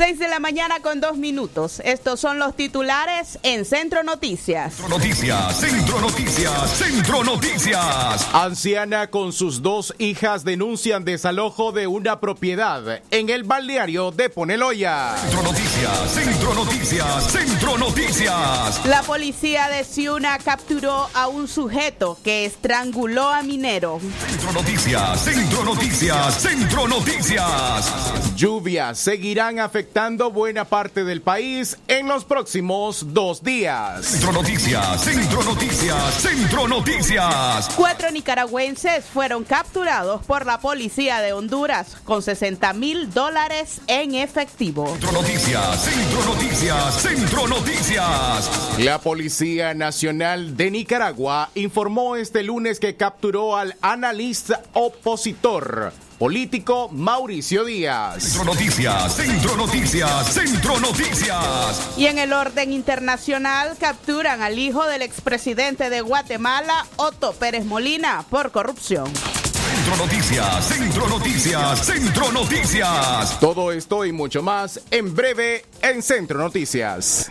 6 de la mañana con dos minutos. Estos son los titulares en Centro Noticias. Centro Noticias, Centro Noticias, Centro Noticias. Anciana con sus dos hijas denuncian desalojo de una propiedad en el balneario de Poneloya. Centro Noticias, Centro Noticias, Centro Noticias. La policía de Ciuna capturó a un sujeto que estranguló a minero. Centro Noticias, Centro Noticias, Centro Noticias. Lluvias seguirán afectando buena parte del país en los próximos dos días. Centro Noticias, Centro Noticias, Centro Noticias. Cuatro nicaragüenses fueron capturados por la policía de Honduras con 60 mil dólares en efectivo. Centro Noticias, Centro Noticias, Centro Noticias. La Policía Nacional de Nicaragua informó este lunes que capturó al analista opositor político Mauricio Díaz. Centro Noticias, Centro Noticias, Centro Noticias. Y en el orden internacional capturan al hijo del expresidente de Guatemala, Otto Pérez Molina, por corrupción. Centro Noticias, Centro Noticias, Centro Noticias. Todo esto y mucho más en breve en Centro Noticias.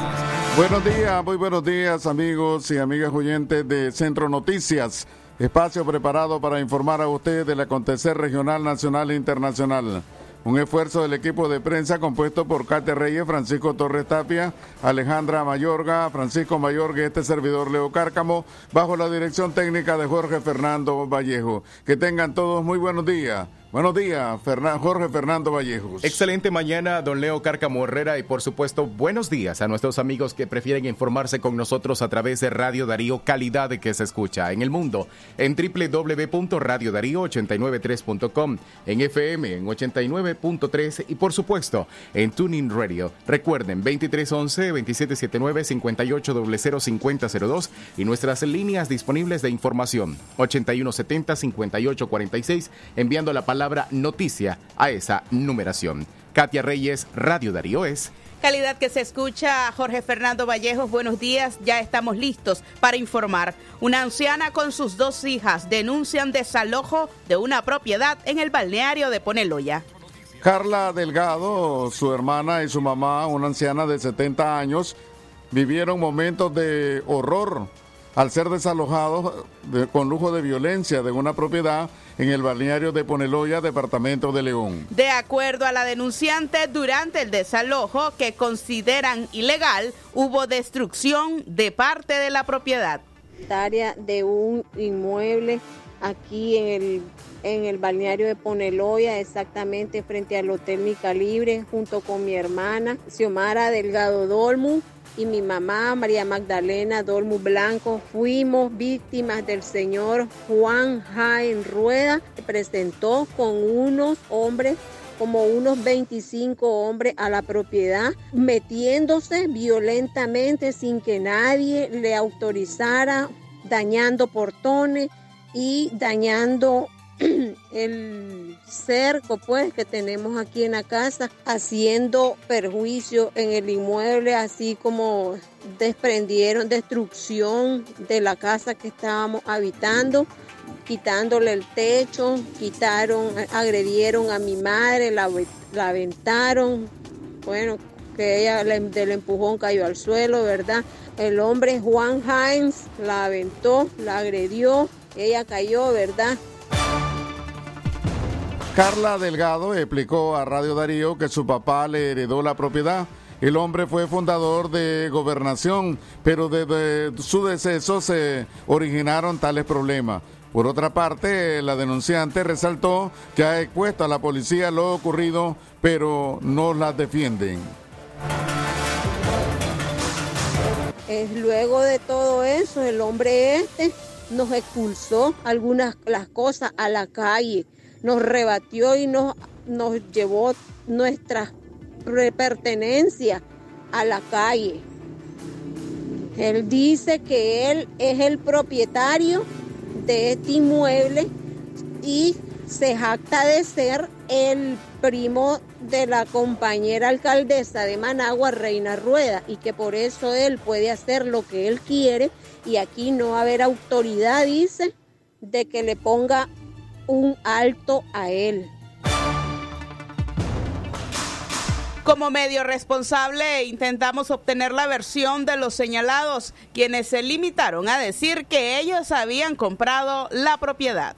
Buenos días, muy buenos días amigos y amigas oyentes de Centro Noticias, espacio preparado para informar a ustedes del acontecer regional, nacional e internacional. Un esfuerzo del equipo de prensa compuesto por Cate Reyes, Francisco Torres Tapia, Alejandra Mayorga, Francisco Mayorga y este servidor Leo Cárcamo, bajo la dirección técnica de Jorge Fernando Vallejo. Que tengan todos muy buenos días. Buenos días, Jorge Fernando Vallejos. Excelente mañana, don Leo Cárcamo Herrera, y por supuesto, buenos días a nuestros amigos que prefieren informarse con nosotros a través de Radio Darío Calidad que se escucha en el mundo, en www.radiodarío893.com, en FM en 89.3 y por supuesto en Tuning Radio. Recuerden, 2311-2779-5800-5002 y nuestras líneas disponibles de información, 8170-5846, enviando la palabra palabra noticia a esa numeración. Katia Reyes, Radio Darío es. Calidad que se escucha, Jorge Fernando Vallejos, buenos días, ya estamos listos para informar. Una anciana con sus dos hijas denuncian desalojo de una propiedad en el balneario de Poneloya. Carla Delgado, su hermana y su mamá, una anciana de 70 años, vivieron momentos de horror al ser desalojados de, con lujo de violencia de una propiedad en el balneario de Poneloya, departamento de León. De acuerdo a la denunciante, durante el desalojo que consideran ilegal, hubo destrucción de parte de la propiedad. De un inmueble aquí en el, en el balneario de Poneloya, exactamente frente al Hotel Mi Calibre, junto con mi hermana Xiomara Delgado Dolmu y mi mamá María Magdalena Dolmu Blanco fuimos víctimas del señor Juan Jaén Rueda, que presentó con unos hombres como unos 25 hombres a la propiedad, metiéndose violentamente sin que nadie le autorizara, dañando portones y dañando el cerco pues que tenemos aquí en la casa haciendo perjuicio en el inmueble así como desprendieron destrucción de la casa que estábamos habitando quitándole el techo quitaron agredieron a mi madre la, la aventaron. Bueno que ella del empujón cayó al suelo verdad el hombre Juan Hines la aventó la agredió ella cayó verdad Carla Delgado explicó a Radio Darío que su papá le heredó la propiedad. El hombre fue fundador de gobernación, pero desde su deceso se originaron tales problemas. Por otra parte, la denunciante resaltó que ha expuesto a la policía lo ocurrido, pero no la defienden. luego de todo eso, el hombre este nos expulsó algunas las cosas a la calle, nos rebatió y nos, nos llevó nuestras pertenencias a la calle. Él dice que él es el propietario de este inmueble y se jacta de ser el primo de la compañera alcaldesa de Managua, Reina Rueda, y que por eso él puede hacer lo que él quiere y aquí no va a haber autoridad, dice, de que le ponga un alto a él. Como medio responsable intentamos obtener la versión de los señalados, quienes se limitaron a decir que ellos habían comprado la propiedad.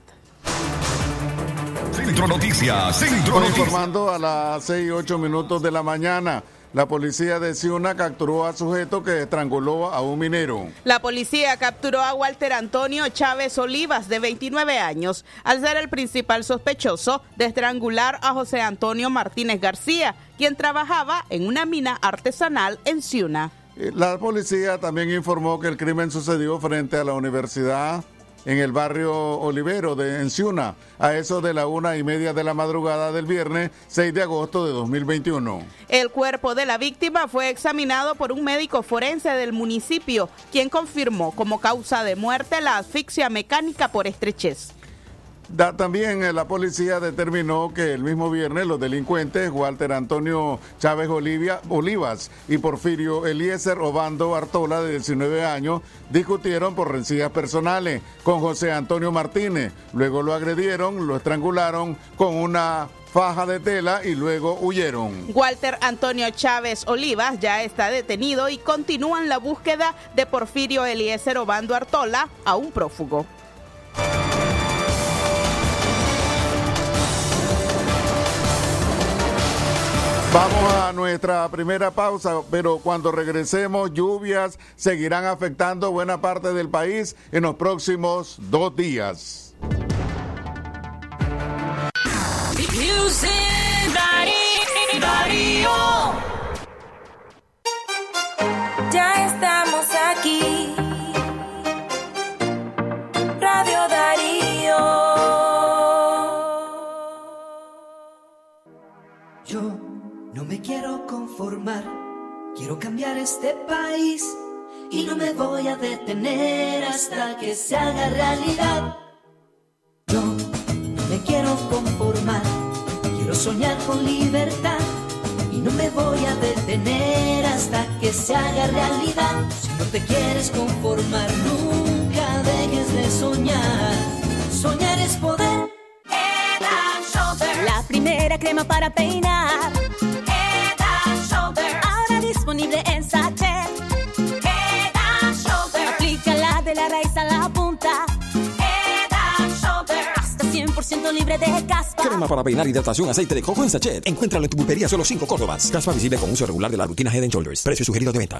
Centro Noticias, Centro Noticias. informando a las 6 y 8 minutos de la mañana. La policía de Ciuna capturó a sujeto que estranguló a un minero. La policía capturó a Walter Antonio Chávez Olivas, de 29 años, al ser el principal sospechoso de estrangular a José Antonio Martínez García, quien trabajaba en una mina artesanal en Ciuna. La policía también informó que el crimen sucedió frente a la Universidad en el barrio Olivero de Enciuna, a eso de la una y media de la madrugada del viernes 6 de agosto de 2021. El cuerpo de la víctima fue examinado por un médico forense del municipio, quien confirmó como causa de muerte la asfixia mecánica por estrechez también eh, la policía determinó que el mismo viernes los delincuentes Walter Antonio Chávez Olivas y Porfirio Eliezer Obando Artola, de 19 años, discutieron por rencillas personales con José Antonio Martínez. Luego lo agredieron, lo estrangularon con una faja de tela y luego huyeron. Walter Antonio Chávez Olivas ya está detenido y continúan la búsqueda de Porfirio Eliezer Obando Artola, a un prófugo. Vamos a nuestra primera pausa, pero cuando regresemos, lluvias seguirán afectando buena parte del país en los próximos dos días. Y no me voy a detener hasta que se haga realidad. Yo no me quiero conformar, quiero soñar con libertad y no me voy a detener hasta que se haga realidad. Si no te quieres conformar, nunca dejes de soñar. Soñar es poder. La primera crema para peinar disponible en sachet. 100% libre de caspa. Crema para peinar hidratación aceite de coco en sachet. Encuéntralo en tu pulpería solo 5 Córdobas. Caspa visible con uso regular de la rutina Head and Shoulders. Precio sugerido de venta.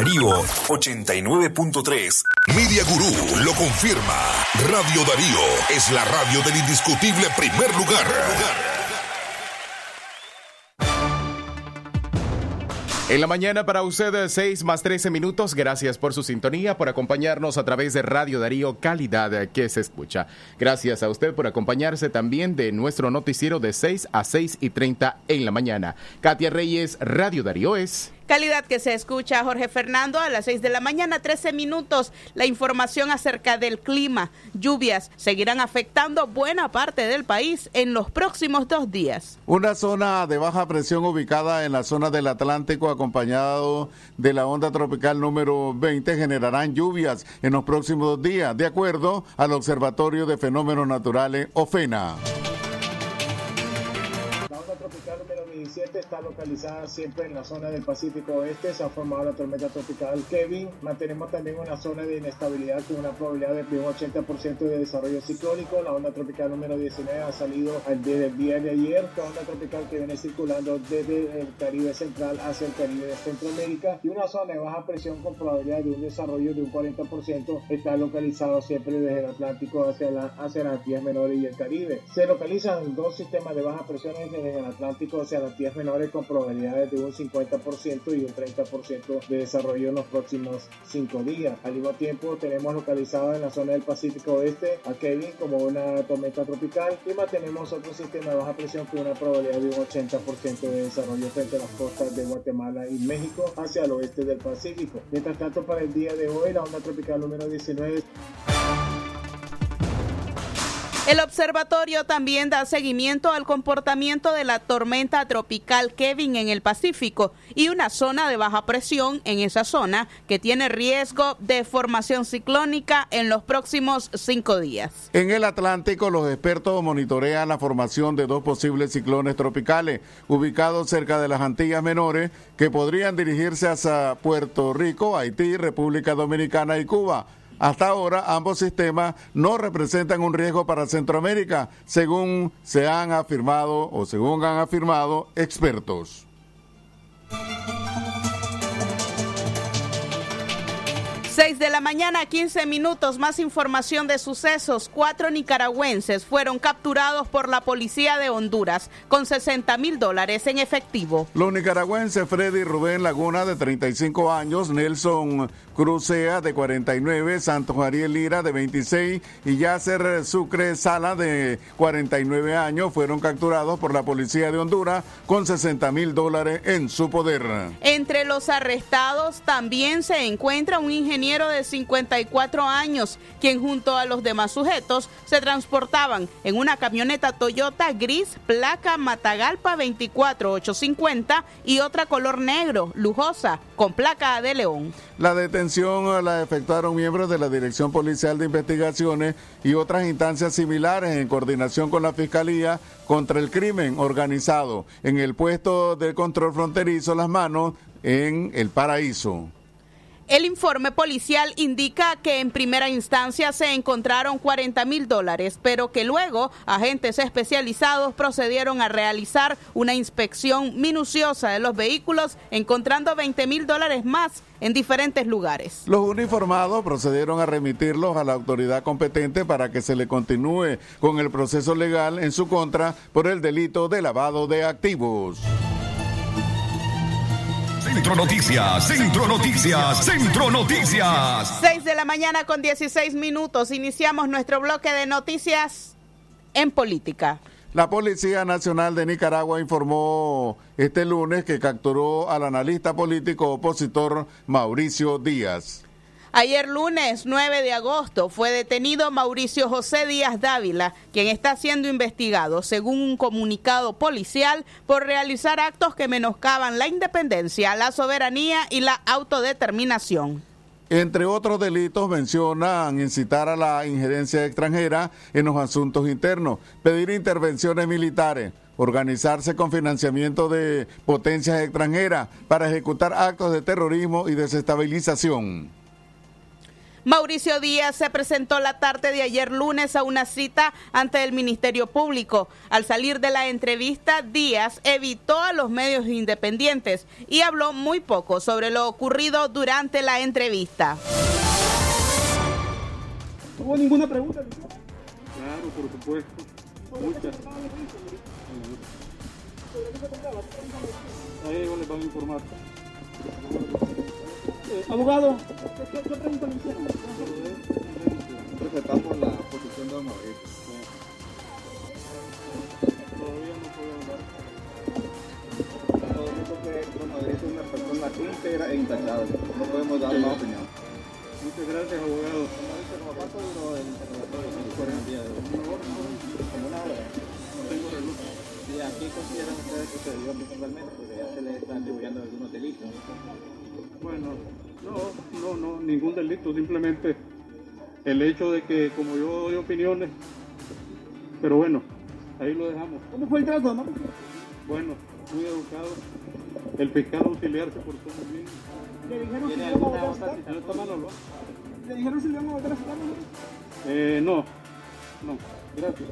Darío 89.3. Media Gurú lo confirma. Radio Darío es la radio del indiscutible primer lugar. En la mañana para usted 6 más 13 minutos. Gracias por su sintonía, por acompañarnos a través de Radio Darío Calidad que se escucha. Gracias a usted por acompañarse también de nuestro noticiero de 6 a 6 y 30 en la mañana. Katia Reyes, Radio Darío es... Calidad que se escucha Jorge Fernando a las 6 de la mañana, 13 minutos. La información acerca del clima. Lluvias seguirán afectando buena parte del país en los próximos dos días. Una zona de baja presión ubicada en la zona del Atlántico acompañado de la onda tropical número 20 generarán lluvias en los próximos dos días, de acuerdo al Observatorio de Fenómenos Naturales OFENA. Está localizada siempre en la zona del Pacífico Oeste. Se ha formado la tormenta tropical Kevin. Mantenemos también una zona de inestabilidad con una probabilidad de un 80% de desarrollo ciclónico. La onda tropical número 19 ha salido desde el día de ayer. La onda tropical que viene circulando desde el Caribe Central hacia el Caribe de Centroamérica. Y una zona de baja presión con probabilidad de un desarrollo de un 40% está localizado siempre desde el Atlántico hacia, la, hacia las Antillas Menores y el Caribe. Se localizan dos sistemas de baja presión desde el Atlántico hacia las Antillas Menores con probabilidades de un 50% y un 30% de desarrollo en los próximos 5 días. Al mismo tiempo tenemos localizado en la zona del Pacífico Oeste a Kevin como una tormenta tropical y mantenemos otro sistema de baja presión con una probabilidad de un 80% de desarrollo frente a las costas de Guatemala y México hacia el oeste del Pacífico. Mientras tanto para el día de hoy la onda tropical número 19 el observatorio también da seguimiento al comportamiento de la tormenta tropical Kevin en el Pacífico y una zona de baja presión en esa zona que tiene riesgo de formación ciclónica en los próximos cinco días. En el Atlántico, los expertos monitorean la formación de dos posibles ciclones tropicales ubicados cerca de las Antillas Menores que podrían dirigirse hacia Puerto Rico, Haití, República Dominicana y Cuba. Hasta ahora, ambos sistemas no representan un riesgo para Centroamérica, según se han afirmado o según han afirmado expertos. 6 de la mañana, 15 minutos, más información de sucesos. Cuatro nicaragüenses fueron capturados por la policía de Honduras con 60 mil dólares en efectivo. Los nicaragüenses Freddy Rubén Laguna, de 35 años, Nelson Crucea, de 49, Santos Ariel Lira, de 26, y Yasser Sucre Sala, de 49 años, fueron capturados por la policía de Honduras con 60 mil dólares en su poder. Entre los arrestados también se encuentra un ingeniero de 54 años, quien junto a los demás sujetos se transportaban en una camioneta Toyota gris, placa Matagalpa 24850 y otra color negro, lujosa, con placa de León. La detención la efectuaron miembros de la Dirección Policial de Investigaciones y otras instancias similares en coordinación con la Fiscalía contra el Crimen Organizado en el puesto de control fronterizo Las Manos en El Paraíso. El informe policial indica que en primera instancia se encontraron 40 mil dólares, pero que luego agentes especializados procedieron a realizar una inspección minuciosa de los vehículos, encontrando 20 mil dólares más en diferentes lugares. Los uniformados procedieron a remitirlos a la autoridad competente para que se le continúe con el proceso legal en su contra por el delito de lavado de activos. Centro Noticias, Centro Noticias, Centro Noticias. 6 de la mañana con 16 minutos. Iniciamos nuestro bloque de noticias en política. La Policía Nacional de Nicaragua informó este lunes que capturó al analista político opositor Mauricio Díaz. Ayer lunes 9 de agosto fue detenido Mauricio José Díaz Dávila, quien está siendo investigado, según un comunicado policial, por realizar actos que menoscaban la independencia, la soberanía y la autodeterminación. Entre otros delitos mencionan incitar a la injerencia extranjera en los asuntos internos, pedir intervenciones militares, organizarse con financiamiento de potencias extranjeras para ejecutar actos de terrorismo y desestabilización. Mauricio Díaz se presentó la tarde de ayer lunes a una cita ante el Ministerio Público. Al salir de la entrevista, Díaz evitó a los medios independientes y habló muy poco sobre lo ocurrido durante la entrevista. ¿No hubo ninguna pregunta? Claro, por supuesto. Muchas. A ellos les van a informar. Eh, abogado, ¿qué, qué pregunta le hicieron? Respetamos la posición de Madrid. Todavía no puedo hablar. Todo dijo que Don Madrid es una persona íntegra e intachable. No podemos dar más opinión. Muchas gracias, abogado. ¿Cuánto duró el interrogatorio el día de hoy? Como una hora. No tengo reloj. ¿Y a qué consideran ustedes que se dio principalmente? Porque ya se le están atribuyendo algunos delitos. Bueno, no, no, no, ningún delito, simplemente el hecho de que como yo doy opiniones, pero bueno, ahí lo dejamos. ¿Cómo fue el trato, no? Bueno, muy educado. El fiscal auxiliar se portó muy bien. ¿Le dijeron si ¿Tiene le iban a votar a citar? ¿Le dijeron si le iban a votar a citar? Eh, no, no, gracias.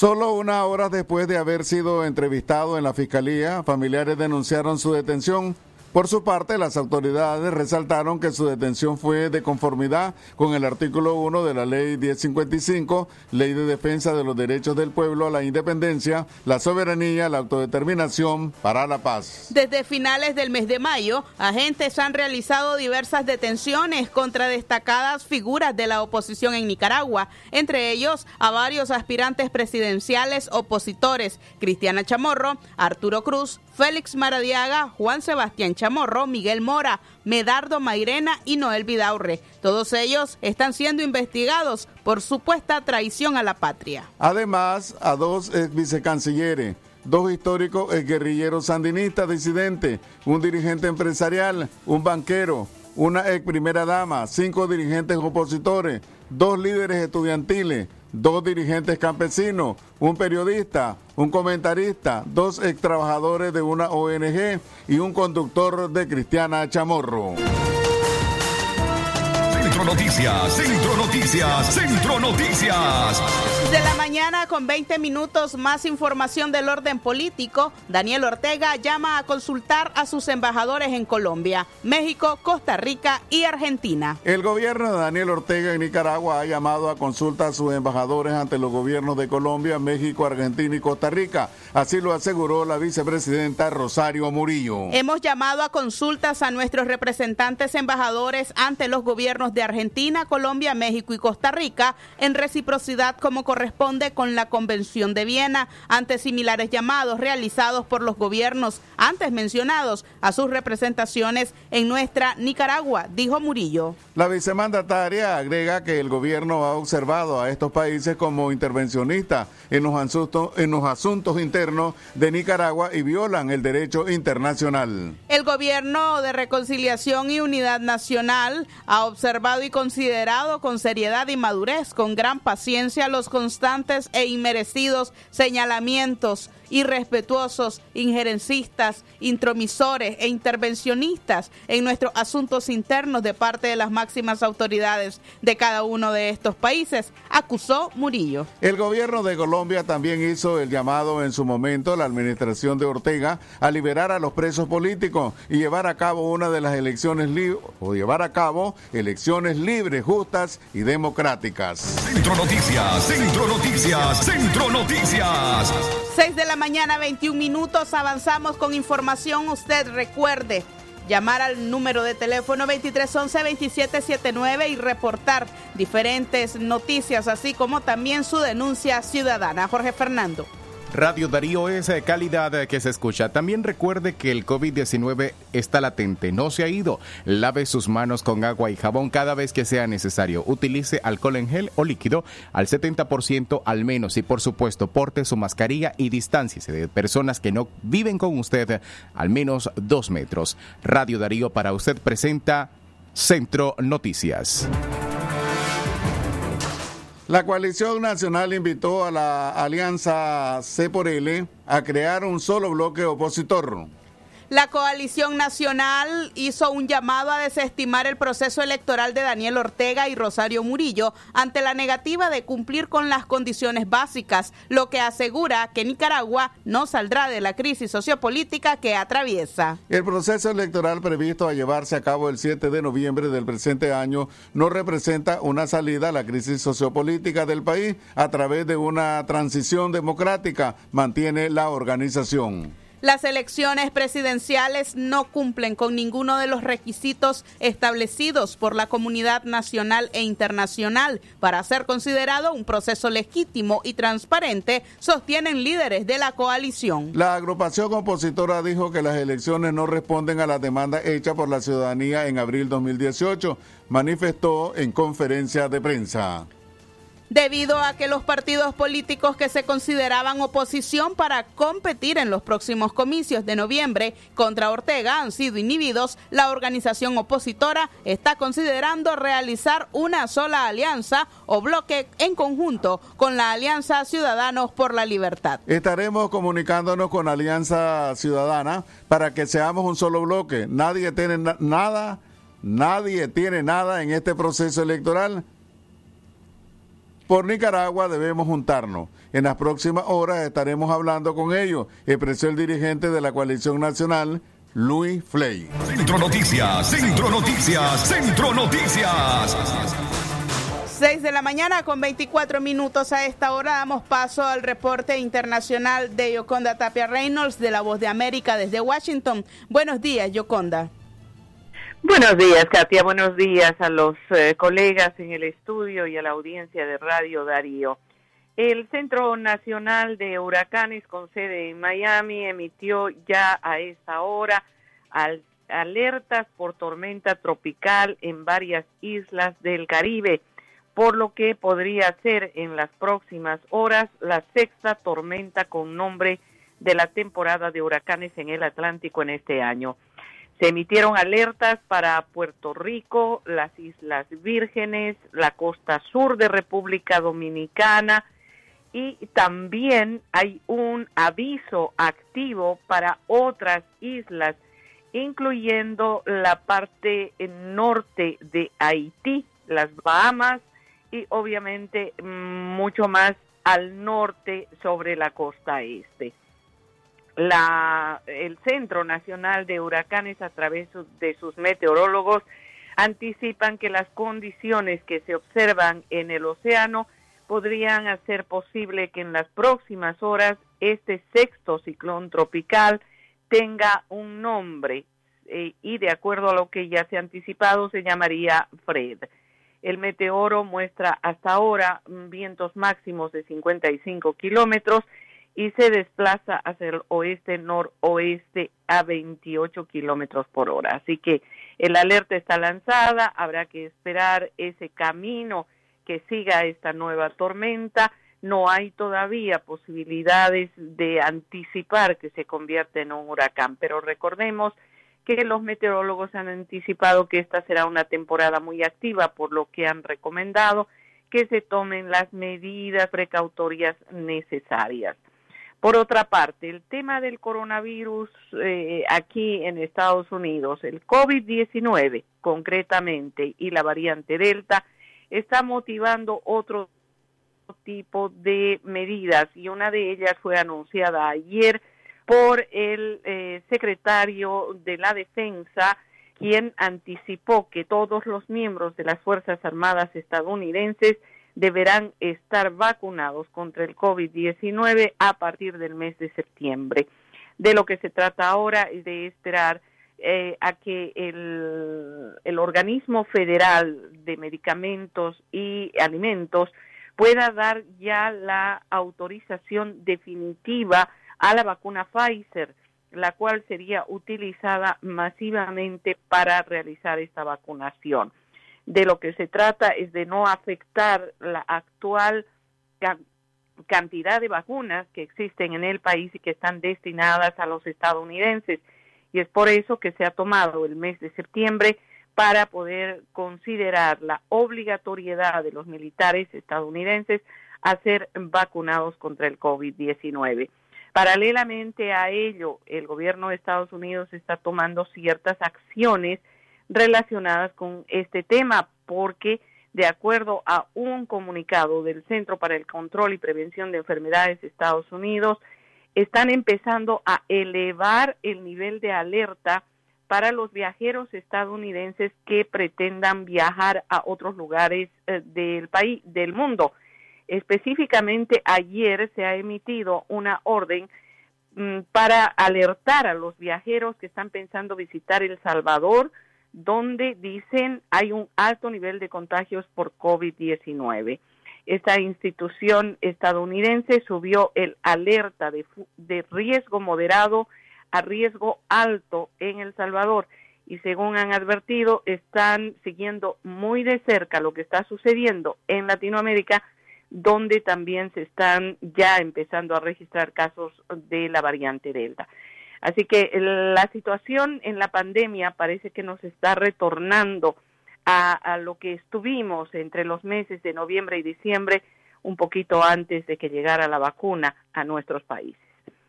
Solo una hora después de haber sido entrevistado en la fiscalía, familiares denunciaron su detención. Por su parte, las autoridades resaltaron que su detención fue de conformidad con el artículo 1 de la Ley 1055, Ley de Defensa de los Derechos del Pueblo a la Independencia, la Soberanía, la Autodeterminación para la Paz. Desde finales del mes de mayo, agentes han realizado diversas detenciones contra destacadas figuras de la oposición en Nicaragua, entre ellos a varios aspirantes presidenciales opositores, Cristiana Chamorro, Arturo Cruz, Félix Maradiaga, Juan Sebastián Chamorro, Miguel Mora, Medardo Mairena y Noel Vidaurre. Todos ellos están siendo investigados por supuesta traición a la patria. Además, a dos ex vicecancilleres, dos históricos ex guerrilleros sandinistas disidentes, un dirigente empresarial, un banquero, una ex primera dama, cinco dirigentes opositores, dos líderes estudiantiles, dos dirigentes campesinos, un periodista, un comentarista, dos ex trabajadores de una ONG y un conductor de Cristiana Chamorro. Centro Noticias, Centro Noticias, Centro Noticias. De la mañana con 20 minutos más información del orden político, Daniel Ortega llama a consultar a sus embajadores en Colombia, México, Costa Rica y Argentina. El gobierno de Daniel Ortega en Nicaragua ha llamado a consulta a sus embajadores ante los gobiernos de Colombia, México, Argentina y Costa Rica. Así lo aseguró la vicepresidenta Rosario Murillo. Hemos llamado a consultas a nuestros representantes embajadores ante los gobiernos de Argentina, Colombia, México y Costa Rica en reciprocidad como corresponde con la Convención de Viena ante similares llamados realizados por los gobiernos antes mencionados a sus representaciones en nuestra Nicaragua, dijo Murillo. La vicemandataria agrega que el gobierno ha observado a estos países como intervencionistas en los asuntos, en los asuntos internos de Nicaragua y violan el derecho internacional. El gobierno de reconciliación y unidad nacional ha observado y considerado con seriedad y madurez, con gran paciencia, los constantes e inmerecidos señalamientos irrespetuosos, injerencistas, intromisores e intervencionistas en nuestros asuntos internos de parte de las máximas autoridades de cada uno de estos países, acusó Murillo. El gobierno de Colombia también hizo el llamado en su momento a la administración de Ortega a liberar a los presos políticos y llevar a cabo una de las elecciones libres o llevar a cabo elecciones libres, justas y democráticas. Centro Noticias, Centro Noticias, Centro Noticias. 6 de la mañana, 21 minutos. Avanzamos con información. Usted recuerde llamar al número de teléfono 2311-2779 y reportar diferentes noticias, así como también su denuncia ciudadana. Jorge Fernando. Radio Darío es eh, calidad eh, que se escucha. También recuerde que el COVID-19 está latente, no se ha ido. Lave sus manos con agua y jabón cada vez que sea necesario. Utilice alcohol en gel o líquido al 70% al menos y por supuesto porte su mascarilla y distánciese de personas que no viven con usted al menos dos metros. Radio Darío para usted presenta Centro Noticias. La coalición nacional invitó a la alianza C por L a crear un solo bloque opositor. La coalición nacional hizo un llamado a desestimar el proceso electoral de Daniel Ortega y Rosario Murillo ante la negativa de cumplir con las condiciones básicas, lo que asegura que Nicaragua no saldrá de la crisis sociopolítica que atraviesa. El proceso electoral previsto a llevarse a cabo el 7 de noviembre del presente año no representa una salida a la crisis sociopolítica del país a través de una transición democrática, mantiene la organización. Las elecciones presidenciales no cumplen con ninguno de los requisitos establecidos por la comunidad nacional e internacional para ser considerado un proceso legítimo y transparente, sostienen líderes de la coalición. La agrupación opositora dijo que las elecciones no responden a la demanda hecha por la ciudadanía en abril 2018, manifestó en conferencia de prensa debido a que los partidos políticos que se consideraban oposición para competir en los próximos comicios de noviembre contra Ortega han sido inhibidos, la organización opositora está considerando realizar una sola alianza o bloque en conjunto con la Alianza Ciudadanos por la Libertad. Estaremos comunicándonos con Alianza Ciudadana para que seamos un solo bloque. Nadie tiene nada, nadie tiene nada en este proceso electoral por Nicaragua debemos juntarnos. En las próximas horas estaremos hablando con ellos, expresó el dirigente de la coalición nacional, Luis Fley. Centro Noticias, Centro Noticias, Centro Noticias. 6 de la mañana con 24 minutos a esta hora damos paso al reporte internacional de Yoconda Tapia Reynolds de La Voz de América desde Washington. Buenos días, Yoconda. Buenos días, Katia. Buenos días a los eh, colegas en el estudio y a la audiencia de Radio Darío. El Centro Nacional de Huracanes con sede en Miami emitió ya a esta hora alertas por tormenta tropical en varias islas del Caribe, por lo que podría ser en las próximas horas la sexta tormenta con nombre de la temporada de huracanes en el Atlántico en este año. Se emitieron alertas para Puerto Rico, las Islas Vírgenes, la costa sur de República Dominicana y también hay un aviso activo para otras islas, incluyendo la parte norte de Haití, las Bahamas y obviamente mucho más al norte sobre la costa este la, el Centro Nacional de Huracanes a través de sus meteorólogos anticipan que las condiciones que se observan en el océano podrían hacer posible que en las próximas horas este sexto ciclón tropical tenga un nombre eh, y de acuerdo a lo que ya se ha anticipado se llamaría Fred. El meteoro muestra hasta ahora vientos máximos de 55 kilómetros y se desplaza hacia el oeste noroeste a 28 kilómetros por hora. Así que el alerta está lanzada, habrá que esperar ese camino que siga esta nueva tormenta. No hay todavía posibilidades de anticipar que se convierta en un huracán, pero recordemos que los meteorólogos han anticipado que esta será una temporada muy activa, por lo que han recomendado que se tomen las medidas precautorias necesarias. Por otra parte, el tema del coronavirus eh, aquí en Estados Unidos, el COVID-19 concretamente y la variante Delta, está motivando otro tipo de medidas y una de ellas fue anunciada ayer por el eh, secretario de la Defensa, quien anticipó que todos los miembros de las Fuerzas Armadas estadounidenses deberán estar vacunados contra el COVID-19 a partir del mes de septiembre. De lo que se trata ahora es de esperar eh, a que el, el organismo federal de medicamentos y alimentos pueda dar ya la autorización definitiva a la vacuna Pfizer, la cual sería utilizada masivamente para realizar esta vacunación de lo que se trata es de no afectar la actual cantidad de vacunas que existen en el país y que están destinadas a los estadounidenses. Y es por eso que se ha tomado el mes de septiembre para poder considerar la obligatoriedad de los militares estadounidenses a ser vacunados contra el COVID-19. Paralelamente a ello, el gobierno de Estados Unidos está tomando ciertas acciones relacionadas con este tema porque de acuerdo a un comunicado del Centro para el Control y Prevención de Enfermedades de Estados Unidos, están empezando a elevar el nivel de alerta para los viajeros estadounidenses que pretendan viajar a otros lugares eh, del país, del mundo. Específicamente ayer se ha emitido una orden mm, para alertar a los viajeros que están pensando visitar El Salvador, donde dicen hay un alto nivel de contagios por COVID-19. Esta institución estadounidense subió el alerta de, de riesgo moderado a riesgo alto en El Salvador y según han advertido, están siguiendo muy de cerca lo que está sucediendo en Latinoamérica, donde también se están ya empezando a registrar casos de la variante Delta. Así que la situación en la pandemia parece que nos está retornando a, a, lo que estuvimos entre los meses de noviembre y diciembre, un poquito antes de que llegara la vacuna a nuestros países.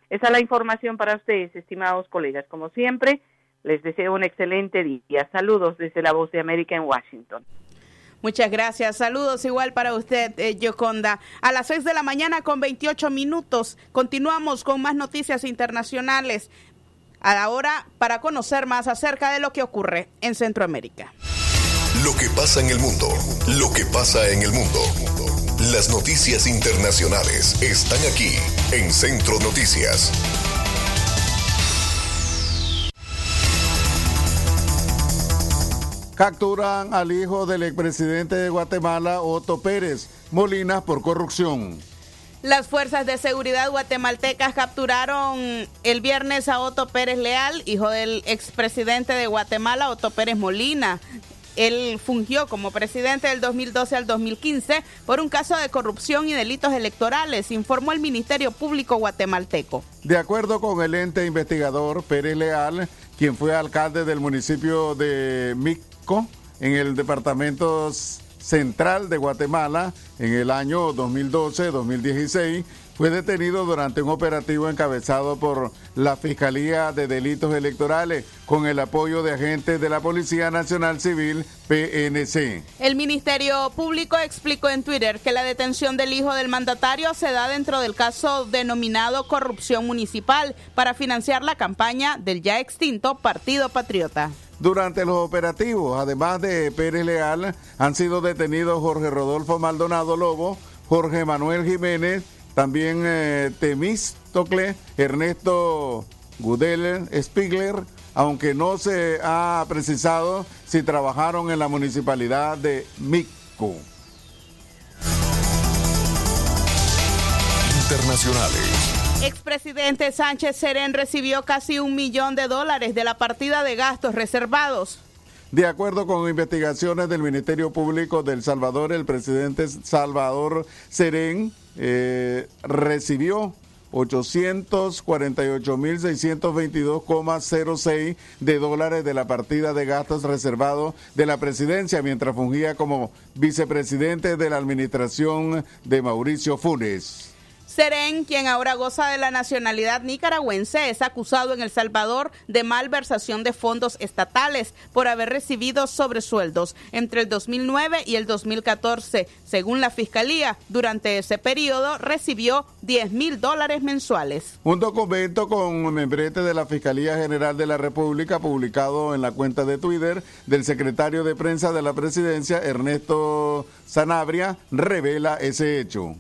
Esa es la información para ustedes, estimados colegas. Como siempre, les deseo un excelente día. Saludos desde la Voz de América en Washington. Muchas gracias. Saludos igual para usted, eh, Yoconda. A las 6 de la mañana con 28 minutos continuamos con más noticias internacionales. Ahora para conocer más acerca de lo que ocurre en Centroamérica. Lo que pasa en el mundo. Lo que pasa en el mundo. Las noticias internacionales están aquí en Centro Noticias. Capturan al hijo del expresidente de Guatemala, Otto Pérez Molinas, por corrupción. Las fuerzas de seguridad guatemaltecas capturaron el viernes a Otto Pérez Leal, hijo del expresidente de Guatemala, Otto Pérez Molina. Él fungió como presidente del 2012 al 2015 por un caso de corrupción y delitos electorales, informó el Ministerio Público guatemalteco. De acuerdo con el ente investigador Pérez Leal, quien fue alcalde del municipio de En el departamento central de Guatemala, en el año 2012-2016, fue detenido durante un operativo encabezado por la Fiscalía de Delitos Electorales con el apoyo de agentes de la Policía Nacional Civil, PNC. El Ministerio Público explicó en Twitter que la detención del hijo del mandatario se da dentro del caso denominado corrupción municipal para financiar la campaña del ya extinto Partido Patriota. Durante los operativos, además de Pérez Leal, han sido detenidos Jorge Rodolfo Maldonado Lobo, Jorge Manuel Jiménez, también eh, Temístocle, Ernesto Gudel Spiegler, aunque no se ha precisado si trabajaron en la municipalidad de Mico. Internacionales. Expresidente Sánchez Serén recibió casi un millón de dólares de la partida de gastos reservados. De acuerdo con investigaciones del Ministerio Público del Salvador, el presidente Salvador Serén eh, recibió 848.622,06 de dólares de la partida de gastos reservados de la presidencia mientras fungía como vicepresidente de la administración de Mauricio Funes. Serén, quien ahora goza de la nacionalidad nicaragüense, es acusado en El Salvador de malversación de fondos estatales por haber recibido sobresueldos entre el 2009 y el 2014. Según la Fiscalía, durante ese periodo recibió 10 mil dólares mensuales. Un documento con membrete de la Fiscalía General de la República publicado en la cuenta de Twitter del secretario de prensa de la presidencia, Ernesto Sanabria, revela ese hecho.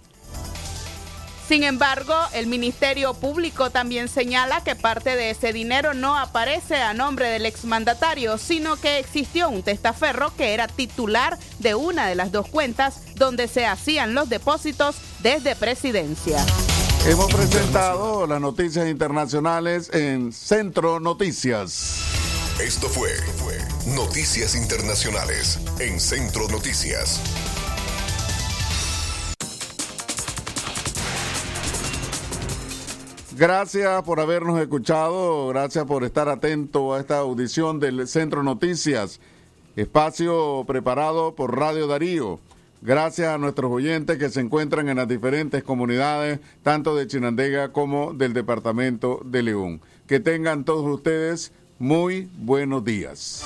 Sin embargo, el Ministerio Público también señala que parte de ese dinero no aparece a nombre del exmandatario, sino que existió un testaferro que era titular de una de las dos cuentas donde se hacían los depósitos desde presidencia. Hemos presentado las noticias internacionales en Centro Noticias. Esto fue Noticias Internacionales en Centro Noticias. Gracias por habernos escuchado, gracias por estar atento a esta audición del Centro Noticias, espacio preparado por Radio Darío, Gracias a nuestros oyentes que se encuentran en las diferentes comunidades, tanto de Chinandega como del departamento de León. Que tengan todos ustedes muy buenos días.